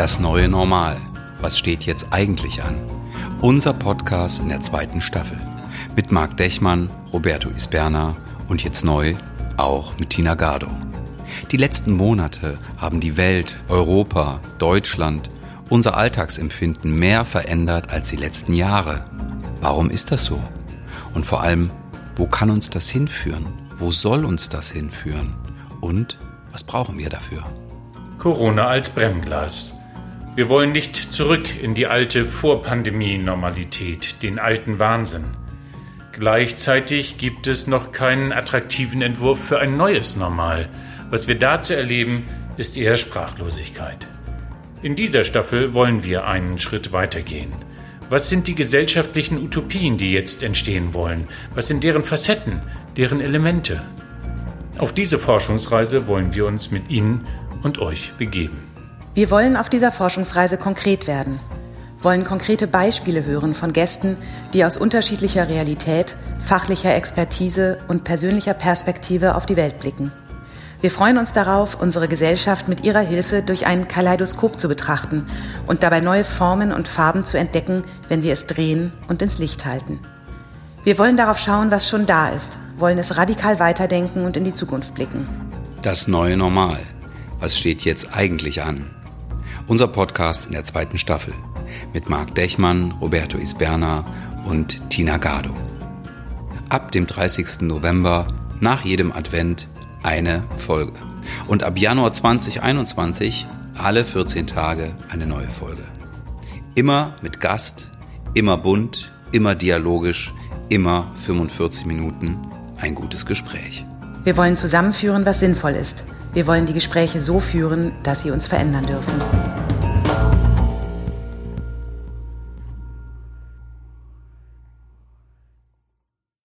Das neue Normal. Was steht jetzt eigentlich an? Unser Podcast in der zweiten Staffel. Mit Marc Dechmann, Roberto Isberna und jetzt neu auch mit Tina Gardo. Die letzten Monate haben die Welt, Europa, Deutschland, unser Alltagsempfinden mehr verändert als die letzten Jahre. Warum ist das so? Und vor allem, wo kann uns das hinführen? Wo soll uns das hinführen? Und was brauchen wir dafür? Corona als Bremglas. Wir wollen nicht zurück in die alte Vorpandemie-Normalität, den alten Wahnsinn. Gleichzeitig gibt es noch keinen attraktiven Entwurf für ein neues Normal. Was wir dazu erleben, ist eher Sprachlosigkeit. In dieser Staffel wollen wir einen Schritt weitergehen. Was sind die gesellschaftlichen Utopien, die jetzt entstehen wollen? Was sind deren Facetten, deren Elemente? Auf diese Forschungsreise wollen wir uns mit Ihnen und euch begeben. Wir wollen auf dieser Forschungsreise konkret werden, wollen konkrete Beispiele hören von Gästen, die aus unterschiedlicher Realität, fachlicher Expertise und persönlicher Perspektive auf die Welt blicken. Wir freuen uns darauf, unsere Gesellschaft mit ihrer Hilfe durch ein Kaleidoskop zu betrachten und dabei neue Formen und Farben zu entdecken, wenn wir es drehen und ins Licht halten. Wir wollen darauf schauen, was schon da ist, wollen es radikal weiterdenken und in die Zukunft blicken. Das neue Normal. Was steht jetzt eigentlich an? Unser Podcast in der zweiten Staffel mit Marc Dechmann, Roberto Isberna und Tina Gardo. Ab dem 30. November nach jedem Advent eine Folge. Und ab Januar 2021 alle 14 Tage eine neue Folge. Immer mit Gast, immer bunt, immer dialogisch, immer 45 Minuten ein gutes Gespräch. Wir wollen zusammenführen, was sinnvoll ist. Wir wollen die Gespräche so führen, dass sie uns verändern dürfen.